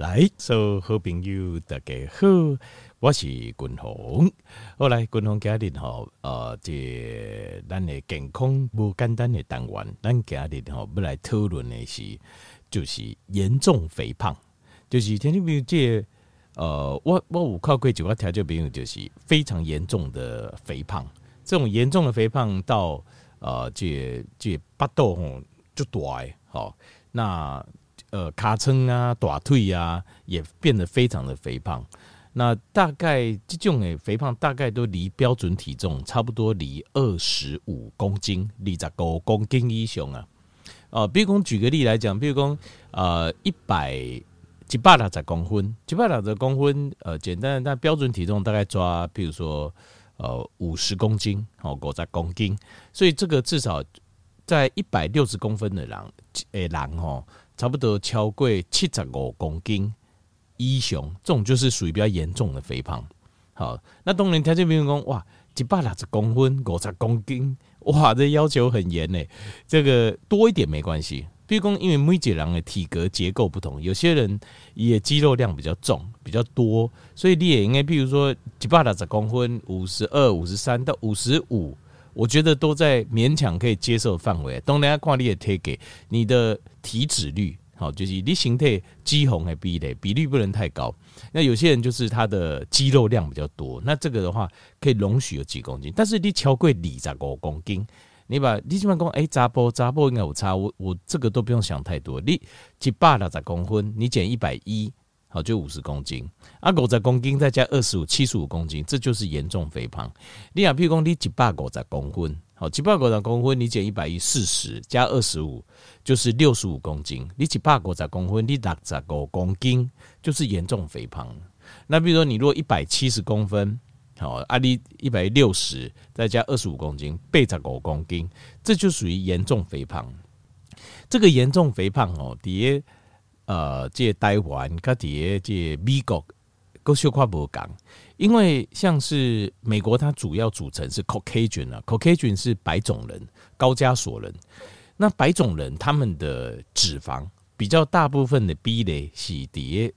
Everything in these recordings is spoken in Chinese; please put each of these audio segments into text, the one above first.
来，所有好朋友大家好，我是君鸿。后来君鸿家里吼，呃，这咱的健康不简单的单元，咱家里吼要来讨论的是，就是严重肥胖，就是听众朋友这呃，我我有靠过几个调节朋友，就是非常严重的肥胖，这种严重的肥胖到呃，这这巴肚吼就大，好那。呃，卡称啊，大腿啊，也变得非常的肥胖。那大概这种诶肥胖，大概都离标准体重差不多离二十五公斤，离十五公斤以上啊。呃，比如讲举个例来讲，比如讲呃一百一百六十公分，一百六十公分，呃，简单的，但标准体重大概抓，比如说呃五十公斤，哦，五十公斤。所以这个至少在一百六十公分的人，诶人哦。差不多超过七十五公斤以上，这种就是属于比较严重的肥胖。好，那当然条件比如讲，哇，一百六十公分，五十公斤，哇，这要求很严呢。这个多一点没关系，比如讲，因为每个人的体格结构不同，有些人也肌肉量比较重，比较多，所以你也应该，比如说一百六十公分，五十二、五十三到五十五。我觉得都在勉强可以接受范围。当然，看你的体给你的体脂率，好，就是你形态肌红还比例比例不能太高。那有些人就是他的肌肉量比较多，那这个的话可以容许有几公斤。但是你超过二十五公斤，你把你基本讲，哎，查甫查甫应该有差。我我这个都不用想太多。你一百六十公分，你减一百一。好，就五十公斤，啊，五十公斤再加二十五，七十五公斤，这就是严重肥胖。你啊，譬如讲，你一百五十公分，好，一百五十公分，你减一百一，四十加二十五，就是六十五公斤。你一百五十公分，你六十五公斤，就是严重肥胖。那比如说，你如果一百七十公分，好，啊，你一百六十再加二十五公斤，八十五公斤，这就属于严重肥胖。这个严重肥胖哦，底下。呃，这台湾跟底这美国都小块不讲，因为像是美国，它主要组成是 Caucasian 啊，Caucasian 是白种人、高加索人。那白种人他们的脂肪比较大部分的比例是底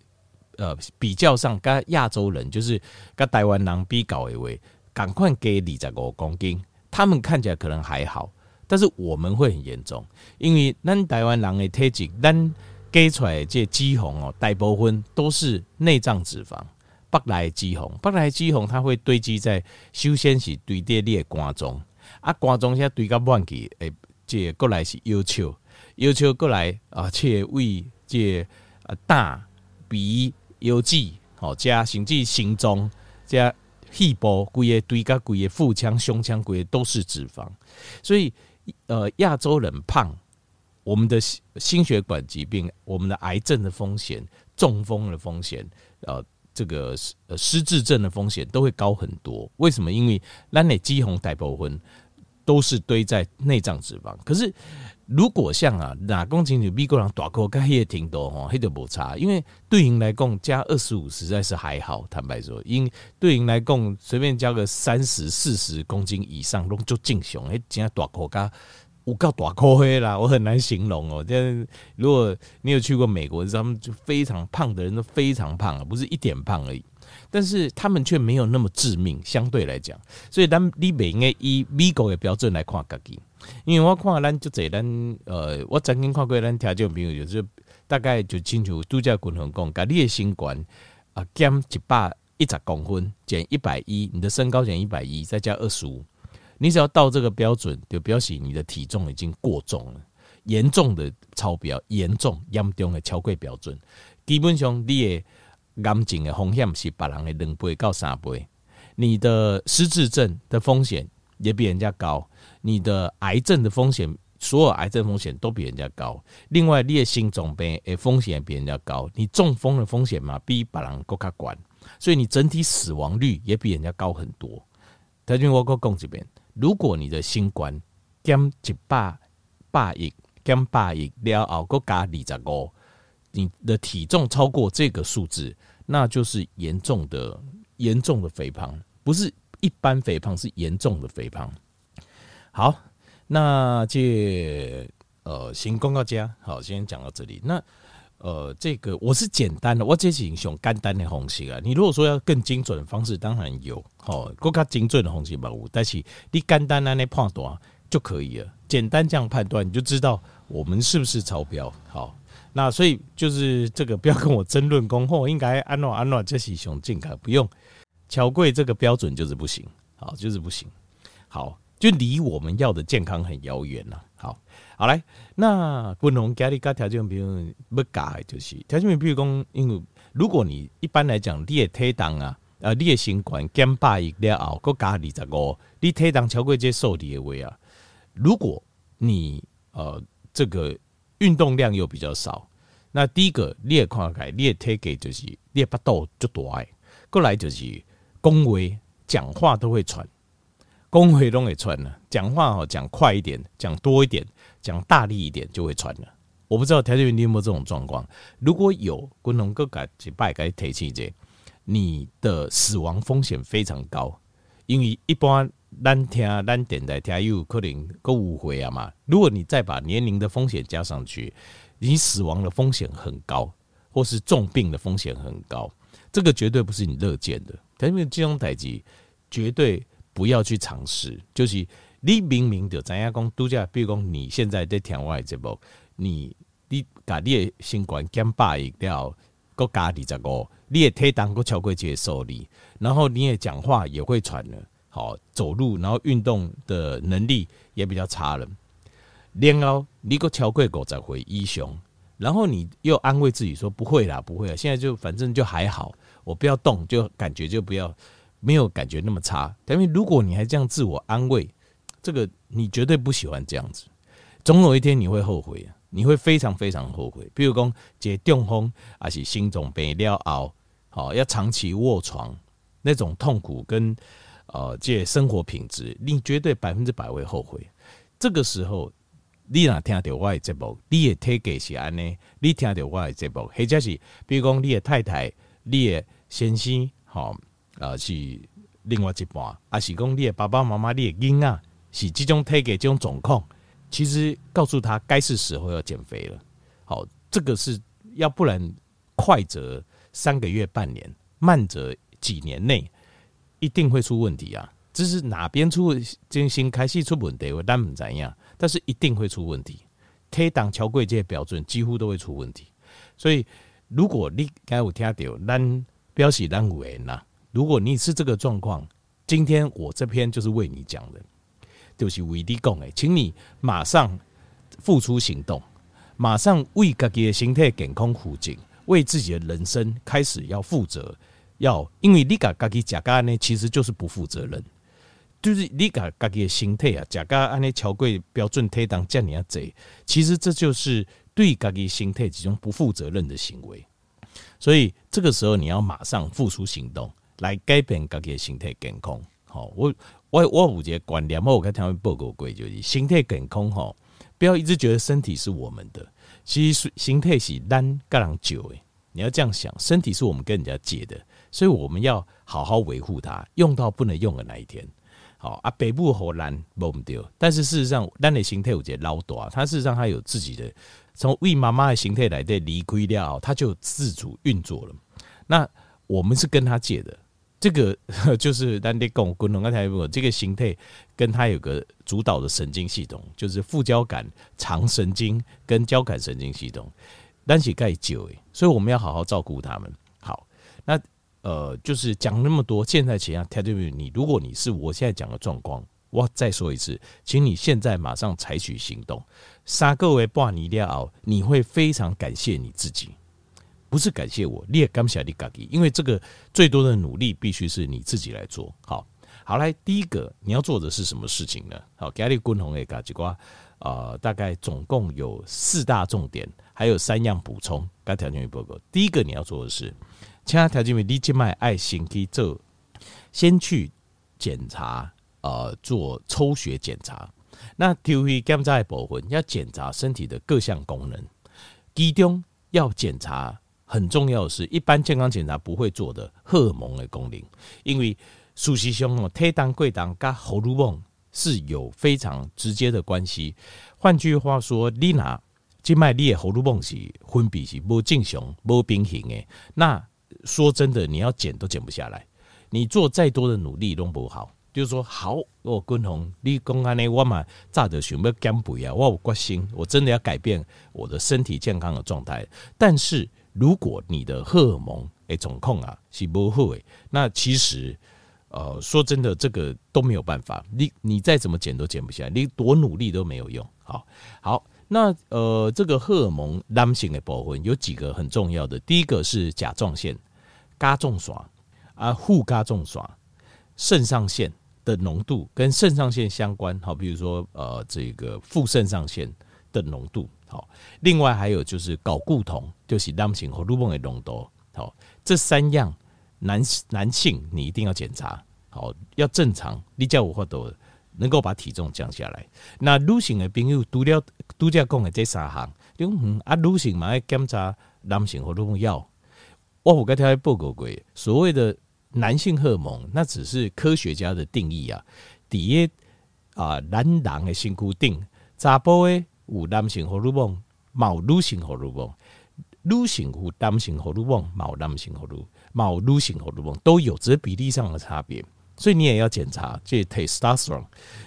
呃比较上跟亚洲人，就是跟台湾人比较的话，赶快给二十五公斤，他们看起来可能还好，但是我们会很严重，因为咱台湾人的体质，咱给出来这肌红哦，大部分都是内脏脂肪，北来肌红，北来肌红它会堆积在，首先是堆在你的肝脏，啊肝脏现在堆到满去，诶，这过来是腰丘，腰丘过来啊，切胃这啊胆鼻腰脊，好加甚至心脏加肺部，规个堆到规个腹腔、胸腔，规个都是脂肪，所以呃亚洲人胖。我们的心血管疾病、我们的癌症的风险、中风的风险，呃，这个呃失智症的风险都会高很多。为什么？因为咱的肌红大部分都是堆在内脏脂肪。可是如果像啊，哪公斤就美国人大个，跟也挺多哈，黑的不差。因为对应来共，加二十五实在是还好。坦白说，因对应来共，随便加个三十四十公斤以上，拢就正常。哎，加大个加。我告大口黑啦，我很难形容哦。但如果你有去过美国，他们就非常胖的人都非常胖啊，不是一点胖而已。但是他们却没有那么致命，相对来讲。所以咱你不应该以美国的标准来看自己，因为我看咱就这咱呃，我曾经看过咱条件朋友，就是大概就清楚度假滚轮讲，把你的身高啊减一百一十公分，减一百一，你的身高减一百一，再加二十五。你只要到这个标准，就表示你的体重已经过重了，严重的超标，严重严重的超过标准。基本上，你的癌症的风险是别人的两倍到三倍，你的失智症的风险也比人家高，你的癌症的风险，所有癌症风险都比人家高。另外，你的心脏病的风险也比人家高，你中风的风险嘛比别人更加高，所以你整体死亡率也比人家高很多。台军我讲这边。如果你的新冠减一百百亿减百亿了后，搁加二十五，你的体重超过这个数字，那就是严重的严重的肥胖，不是一般肥胖，是严重的肥胖。好，那这呃，先公告家，好，先讲到这里。那呃，这个我是简单的，我这是用简单的方式啊。你如果说要更精准的方式，当然有，哦，更加精准的方式嘛有，但是你简单的那判断就可以了。简单这样判断，你就知道我们是不是超标。好，那所以就是这个不要跟我争论，恭候应该安诺安诺这是熊健康，不用乔贵这个标准就是不行，好，就是不行，好，就离我们要的健康很遥远了。好。好来，那不能家里加条件，比如不改就是条件，比如讲，因为如果你一般来讲，你的体重啊，呃，你的身高减百一了后，搁加二十五，你体重超过这数字的话啊，如果你呃这个运动量又比较少，那第一个你也看开，你的体格就是你的腹肚就大，过来就是讲话讲话都会喘，讲话都会喘了，讲话哦讲快一点，讲多一点。讲大力一点就会喘了，我不知道条件员你有没有这种状况？如果有，滚龙哥改几拜改提起这，你的死亡风险非常高，因为一般单听单点的听有可能够误会啊嘛。如果你再把年龄的风险加上去，你死亡的风险很高，或是重病的风险很高，这个绝对不是你乐见的。条件员这种代志绝对不要去尝试，就是。你明明就知影讲度假，比如讲你现在在听我的节目，你你把你的新冠减百亿了，搁加二十五，你的体重搁超过这个数字，然后你也讲话也会喘了，好走路，然后运动的能力也比较差了，然后你搁超过五十回一雄，然后你又安慰自己说不会啦，不会啦，现在就反正就还好，我不要动，就感觉就不要没有感觉那么差。因为如果你还这样自我安慰。这个你绝对不喜欢这样子，总有一天你会后悔，你会非常非常后悔。比如讲，这中风还是心脏病了后，好要长期卧床，那种痛苦跟呃这生活品质，你绝对百分之百会后悔。这个时候，你若听到我的节目，你的体格是安尼，你听到我的节目，或者是比如讲你的太太、你的先生，好、呃、是另外一半，还是讲你的爸爸妈妈、你的囡仔。是这种体格这种状况，其实告诉他该是时候要减肥了。好，这个是要不然快则三个月半年，慢则几年内一定会出问题啊！这是哪边出真心开始出问题，我当然怎样，但是一定会出问题。体重超过这些标准，几乎都会出问题。所以，如果你该有听到，咱表示咱有缘呐。如果你是这个状况，今天我这篇就是为你讲的。就是为你讲的，请你马上付出行动，马上为自己的身体健康负责，为自己的人生开始要负责。要因为你把自己吃咖呢，其实就是不负责任。就是你把自己的身体啊，吃咖安尼超过标准体重这样子，其实这就是对自己身体这种不负责任的行为。所以这个时候你要马上付出行动，来改变自己的身体健康。好，我。我我有一个观念，我有跟他们报告过，就是身体健康吼，不要一直觉得身体是我们的，其实身体是咱个人借的。你要这样想，身体是我们跟人家借的，所以我们要好好维护它，用到不能用的那一天。好啊，北部荷兰没丢，但是事实上，咱的身体有些老大，它事实上它有自己的，从为妈妈的形态来的离开了，它就自主运作了。那我们是跟他借的。这个 就是单地共共同刚才这个形态，跟它有个主导的神经系统，就是副交感肠神经跟交感神经系统，单起盖久诶，所以我们要好好照顾他们。好，那呃，就是讲那么多，现在请下台对你，如果你是我现在讲的状况，我再说一次，请你现在马上采取行动。三个月半年了后，你会非常感谢你自己。不是感谢我，你也感谢你自己，因为这个最多的努力必须是你自己来做。好，好来，第一个你要做的是什么事情呢？好，给你共同的嘎几瓜，呃，大概总共有四大重点，还有三样补充。该条件报告，第一个你要做的是，其他条件为立即卖爱心去做，先去检查，呃，做抽血检查。那 T V 检查的部分要检查身体的各项功能，其中要检查。很重要的是，一般健康检查不会做的荷尔蒙的功能，因为事实上哦，体重贵重跟荷尔蒙是有非常直接的关系。换句话说，你拿静脉你的荷尔蒙是分泌是不正常、不平衡的，那说真的，你要减都减不下来，你做再多的努力都不好。就是说，好，我君鸿，你讲安尼，我嘛早就想要减肥啊，我有决心，我真的要改变我的身体健康的状态。但是，如果你的荷尔蒙诶总控啊是不好诶，那其实，呃，说真的，这个都没有办法，你你再怎么减都减不下来，你多努力都没有用。好，好，那呃，这个荷尔蒙男性的部分有几个很重要的，第一个是甲状腺、甲状腺啊、副甲状腺、肾上腺。的浓度跟肾上腺相关，好，比如说呃，这个副肾上腺的浓度，好，另外还有就是睾固酮，就是男性荷尔蒙的浓度，好，这三样男男性你一定要检查，好，要正常，你叫我话都能够把体重降下来。那女性的朋友除了拄则讲的这三项，嗯啊，女性嘛要检查男性荷尔蒙药，我有跟大家报告过，所谓的。男性荷尔蒙那只是科学家的定义啊，第一啊，男人的身躯顶，查甫的有男性荷尔蒙，冇女性荷尔蒙，女性有男性荷尔蒙，冇男性荷尔蒙，冇女性荷尔蒙，都有，只是比例上的差别。所以你也要检查这 testosterone。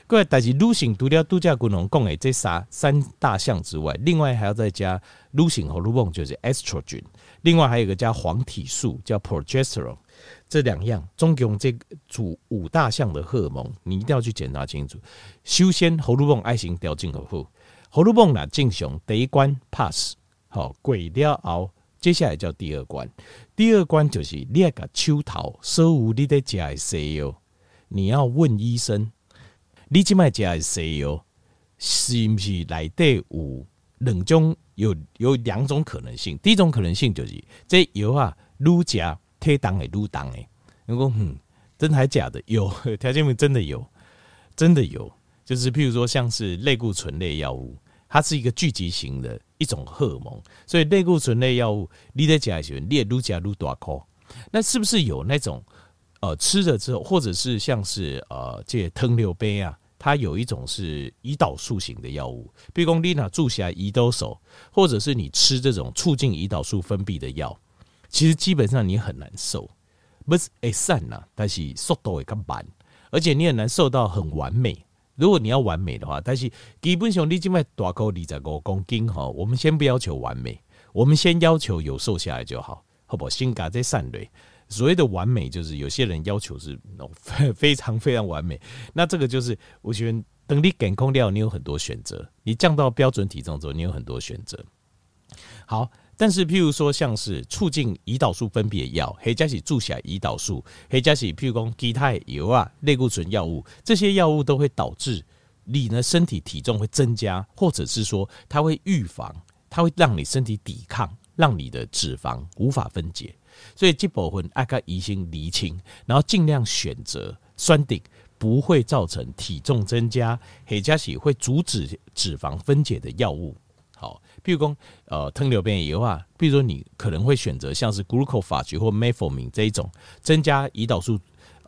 各位，但是女性除了度假功能讲的这三三大项之外，另外还要再加女性荷尔蒙，就是 estrogen，另外还有一个加黄体素，叫 progesterone。这两样，总共这组五大项的荷尔蒙，你一定要去检查清楚。首先，荷尔蒙爱情调整好，荷尔蒙呢正常第一关 pass 好过了后，接下来叫第二关。第二关就是你要个手头所有你在吃的西药，你要问医生，你今麦吃的西药是不是内底有两种？有有两种可能性。第一种可能性就是这药啊，愈吃。推档诶，撸档诶，如果嗯，真的还假的？有条件面真的有，真的有，就是譬如说像是类固醇类药物，它是一个聚集型的一种荷尔蒙，所以类固醇类药物你在加时，你也撸加撸大颗，那是不是有那种呃吃了之后，或者是像是呃这糖尿病啊，它有一种是胰岛素型的药物，比如说你拿注下胰岛素，或者是你吃这种促进胰岛素分泌的药。其实基本上你很难受，不是会散呐，但是速度会更慢，而且你很难受到很完美。如果你要完美的话，但是基本上你今麦大概二十五公斤哈，我们先不要求完美，我们先要求有瘦下来就好，好不好？性格在善类，所谓的完美就是有些人要求是 非常非常完美，那这个就是我觉得等你减空掉，你有很多选择，你降到标准体重之后，你有很多选择。好。但是，譬如说，像是促进胰岛素分泌的药，或者是注射胰岛素，或者是譬如说其他油啊、类固醇药物，这些药物都会导致你的身体体重会增加，或者是说它会预防，它会让你身体抵抗，让你的脂肪无法分解。所以这部分爱个疑心厘清，然后尽量选择酸顶不会造成体重增加，或者是会阻止脂肪分解的药物。好。譬如说，呃，糖尿病的话，比如说你可能会选择像是 glucophage 或 metformin 这一种增加胰岛素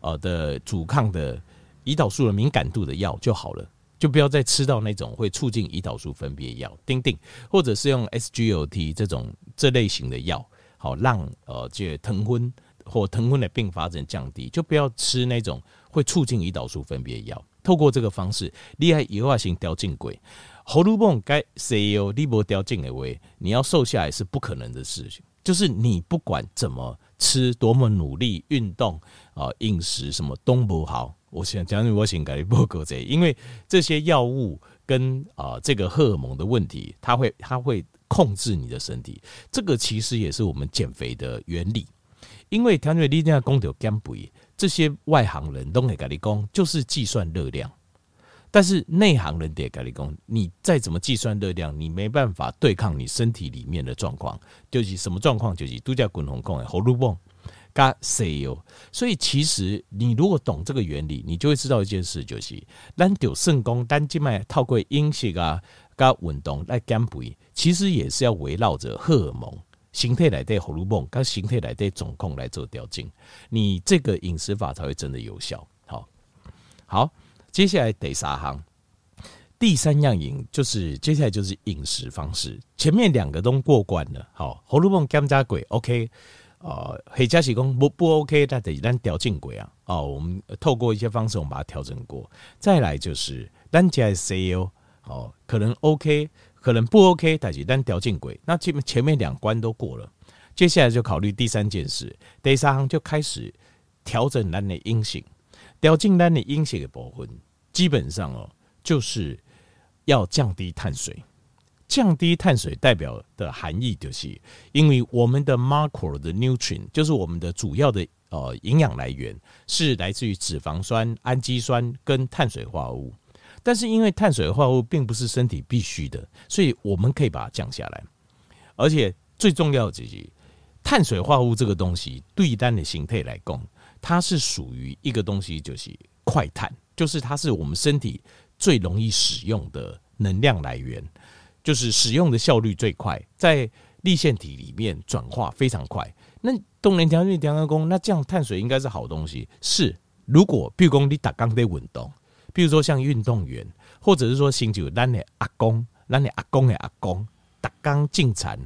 呃的阻抗的胰岛素的敏感度的药就好了，就不要再吃到那种会促进胰岛素分泌的药，丁丁，或者是用 SGLT 这种这类型的药，好让呃这疼昏或疼昏的并发症降低，就不要吃那种会促进胰岛素分泌的药。透过这个方式，厉害以后型调进轨。荷尔蒙该 CEO 你无调进的话，你要瘦下来是不可能的事情。就是你不管怎么吃，多么努力运动啊，饮食什么都不好。我想讲，我先给你报告这，因为这些药物跟啊这个荷尔蒙的问题，它会它会控制你的身体。这个其实也是我们减肥的原理。因为调节力量讲到减肥，这些外行人都会跟你讲，就是计算热量。但是内行人得跟你讲，你再怎么计算热量，你没办法对抗你身体里面的状况。就是什么状况？就是度假滚红控的荷尔蒙加 CO。所以其实你如果懂这个原理，你就会知道一件事，就是咱就成功，单静脉透过饮食啊加运动来减肥，其实也是要围绕着荷尔蒙、形态来对荷尔蒙跟形态来对总控来做调整，你这个饮食法才会真的有效。好，好。接下来第三项，第三样饮就是接下来就是饮食方式，前面两个都过关了。好，喉咙泵甘加鬼，OK，呃，黑加喜功不不 OK，那得咱调进轨啊。哦，我们透过一些方式，我们把它调整过。再来就是单加 CO，哦，可能 OK，可能不 OK，但是咱调进轨。那前面前面两关都过了，接下来就考虑第三件事，第三行就开始调整咱的饮食，调进咱的饮食的部分，基本上哦，就是。要降低碳水，降低碳水代表的含义就是，因为我们的 macro 的 nutrient 就是我们的主要的呃营养来源是来自于脂肪酸、氨基酸跟碳水化合物，但是因为碳水化合物并不是身体必须的，所以我们可以把它降下来。而且最重要的就是，碳水化合物这个东西对单的形态来讲，它是属于一个东西，就是快碳，就是它是我们身体。最容易使用的能量来源，就是使用的效率最快，在立腺体里面转化非常快。那动能调节调工，那这样碳水应该是好东西。是，如果譬如说你打刚在运动，比如说像运动员，或者是说新酒，咱的阿公，咱的阿公的阿公，打刚进产。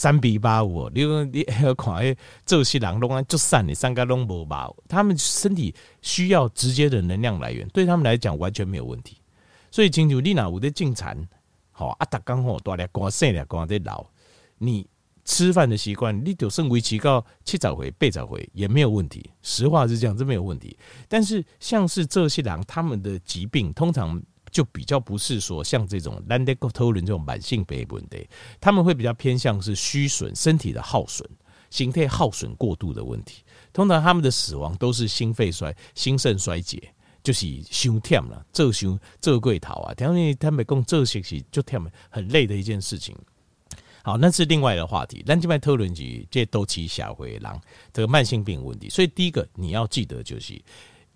三比八五，你 你还要看诶，这些人拢啊就散你三个拢无吧，他们身体需要直接的能量来源，对他们来讲完全没有问题。所以，清楚你哪有在进餐，好啊，大刚吼大力光细力光在老，你吃饭的习惯，你就算维持到七十回、八十回也没有问题。实话是这样，这没有问题。但是，像是这些人，他们的疾病通常就比较不是说像这种兰德哥特伦这种慢性病问题，他们会比较偏向是虚损身体的耗损、形态耗损过度的问题。通常他们的死亡都是心肺衰、心肾衰竭。就是伤忝了，做伤做过头啊！因为他们讲做些是就忝，很累的一件事情。好，那是另外的话题。咱这边讨论是这都期下回让这个慢性病问题。所以第一个你要记得就是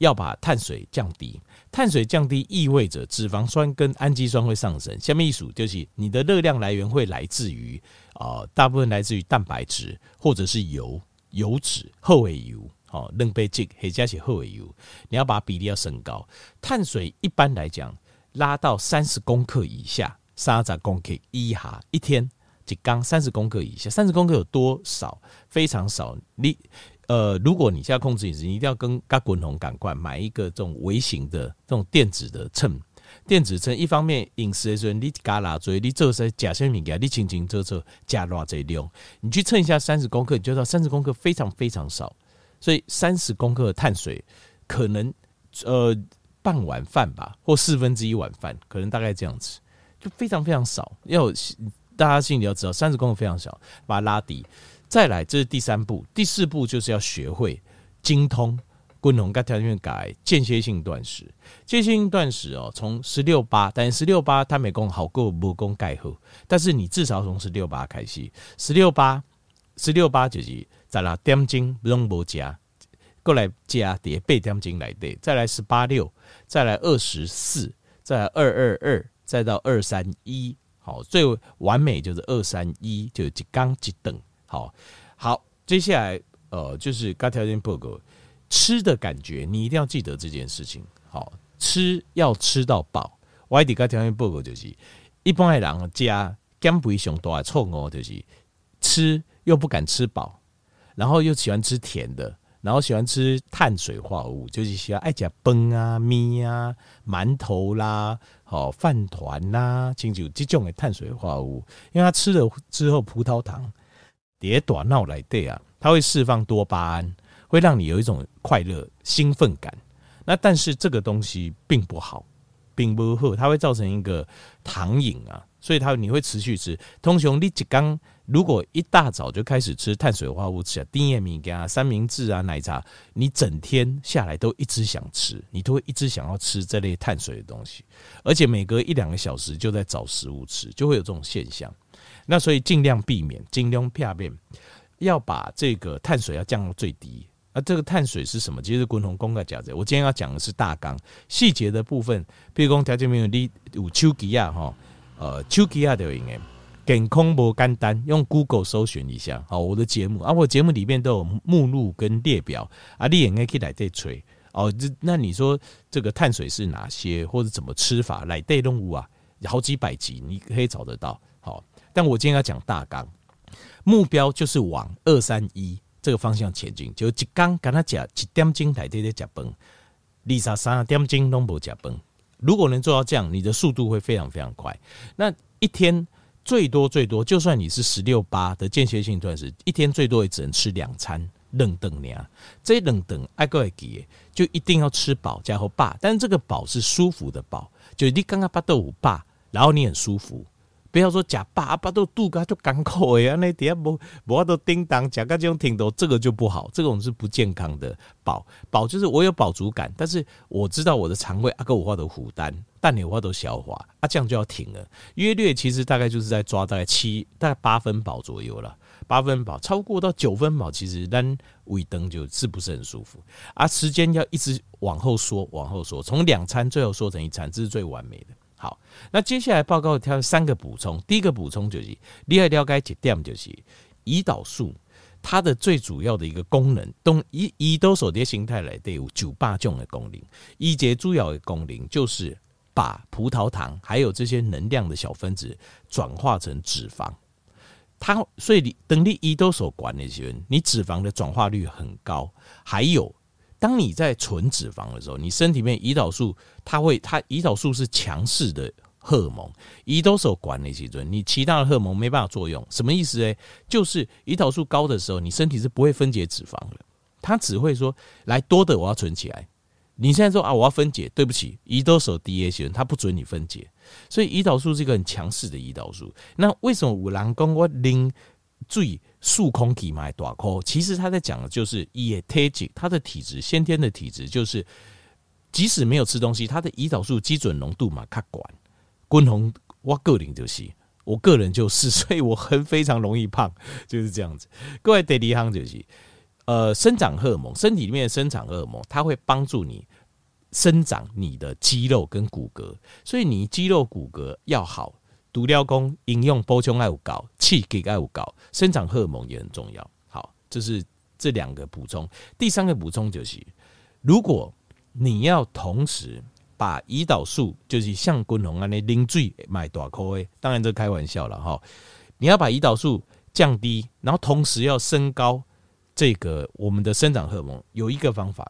要把碳水降低。碳水降低意味着脂肪酸跟氨基酸会上升。下面一数就是你的热量来源会来自于啊、大部分来自于蛋白质或者是油、油脂、厚尾油。哦，两杯鸡或者是厚油，你要把比例要升高。碳水一般来讲，拉到三十公克以下，三十公克一下，一天就刚三十公克以下。三十公克有多少？非常少。你呃，如果你现在控制饮食，你一定要跟嘎滚红赶快买一个这种微型的这种电子的秤。电子秤一方面饮食的时候，你嘎拉嘴，你做些假生命给你轻轻做做加偌这量，你去称一下三十公克，你就知道三十公克非常非常少。所以三十公克的碳水，可能呃半碗饭吧，或四分之一碗饭，可能大概这样子，就非常非常少。要大家心里要知道，三十公克非常小，把它拉低。再来，这是第三步，第四步就是要学会精通滚龙跟条件改间歇性断食。间歇性断食哦，从十六八，但十六八它没功好过不功盖后，但是你至少从十六八开始，十六八，十六八就是。再来点钟不用不加，过来加叠背点钟来对，再来十八六，再来二十四，再来二二二，再到二三一，好，最完美就是二三一，就一刚一等，好好，接下来呃就是该条件报告吃的感觉，你一定要记得这件事情，好，吃要吃到饱，外地该条件报告就是一般的人加减肥上大的错误就是吃又不敢吃饱。然后又喜欢吃甜的，然后喜欢吃碳水化合物，就是喜欢爱吃崩啊、米啊、馒头啦、好饭团啦，清楚这种的碳水化合物，因为他吃了之后，葡萄糖叠短闹来对啊，它会释放多巴胺，会让你有一种快乐、兴奋感。那但是这个东西并不好，并不好，它会造成一个糖瘾啊，所以它你会持续吃。通常你一刚。如果一大早就开始吃碳水化合物，吃啊低盐米啊、三明治啊、奶茶，你整天下来都一直想吃，你都会一直想要吃这类碳水的东西，而且每隔一两个小时就在找食物吃，就会有这种现象。那所以尽量避免，尽量避免，要把这个碳水要降到最低。啊这个碳水是什么？其实共同公开讲的。我今天要讲的是大纲，细节的部分，比如讲条件没有你有手机啊，哈，呃，手机啊就应该。健康不简单，用 Google 搜寻一下。好，我的节目啊，我节目里面都有目录跟列表啊，你也可以来这吹哦。这那你说这个碳水是哪些，或者怎么吃法？来带动物啊，好几百集，你可以找得到。但我今天要讲大纲，目标就是往二三一这个方向前进。就一刚跟他讲一点钟来对对讲崩，二十三点钟都不加崩。如果能做到这样，你的速度会非常非常快。那一天最多最多，就算你是十六八的间歇性断食，一天最多也只能吃两餐。冷等呀，这冷等爱个会记，就一定要吃饱加后饱，但是这个饱是舒服的饱，就你刚刚巴豆腐饱，然后你很舒服，不要说假饱巴豆肚嘎就干口哎，那底下不不都叮当假个这种挺多，这个就不好，这种是不健康的饱饱就是我有饱足感，但是我知道我的肠胃阿个五花都负担，但你五花都消化，啊这样就要停了，约略其实大概就是在抓大概七大概八分饱左右了。八分饱超过到九分饱，其实单尾灯就是不是很舒服，而时间要一直往后缩，往后缩，从两餐最后缩成一餐，这是最完美的。好，那接下来报告挑三个补充，第一个补充就是你要了解一点，就是胰岛素它的最主要的一个功能，动胰胰岛素的形态来得有九八种的功能，一节主要的功能就是把葡萄糖还有这些能量的小分子转化成脂肪。它所以你等你胰岛素管那些，你脂肪的转化率很高。还有，当你在存脂肪的时候，你身体里面胰岛素它会，它胰岛素是强势的荷尔蒙，胰岛素管那些，你其他的荷尔蒙没办法作用。什么意思呢？就是胰岛素高的时候，你身体是不会分解脂肪的，它只会说来多的我要存起来。你现在说啊，我要分解，对不起，胰岛素低的时候，它不准你分解。所以胰岛素是一个很强势的胰岛素。那为什么有人讲我零最数空体买大颗？其实他在讲的就是也体质，他的体质先天的体质就是，即使没有吃东西，他的胰岛素基准浓度嘛，他管。滚红，我个人就是，我个人就是，所以我很非常容易胖，就是这样子。各位第二项就是，呃，生长荷尔蒙，身体里面的生长荷尔蒙，它会帮助你。生长你的肌肉跟骨骼，所以你肌肉骨骼要好，独料功应用补充爱有高，气给爱有高，生长荷尔蒙也很重要。好，这是这两个补充。第三个补充就是，如果你要同时把胰岛素，就是像滚红安的零水买大颗，当然这开玩笑了哈。你要把胰岛素降低，然后同时要升高这个我们的生长荷尔蒙，有一个方法。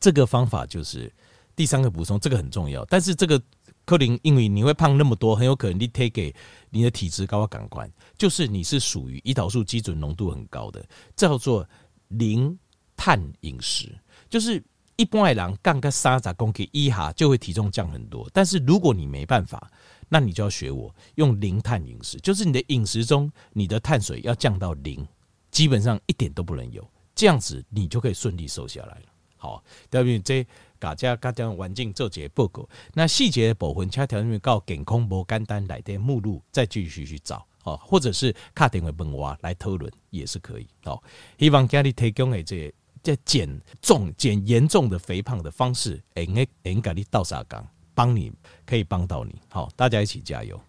这个方法就是第三个补充，这个很重要。但是这个可能因为你会胖那么多，很有可能你推给你的体质高感官，就是你是属于胰岛素基准浓度很高的，叫做零碳饮食。就是一般来讲，干个三十公斤一下就会体重降很多。但是如果你没办法，那你就要学我用零碳饮食，就是你的饮食中你的碳水要降到零，基本上一点都不能有，这样子你就可以顺利瘦下来了。好，对不对？这大家家这样环境做这些报告，那细节的部分，恰条面告健康无简单来的目录，再继续去找，哦，或者是卡电话问我来讨论也是可以。哦，希望家里提供的这这减重减严重的肥胖的方式，哎哎哎，给你倒沙缸，帮你可以帮到你。好，大家一起加油。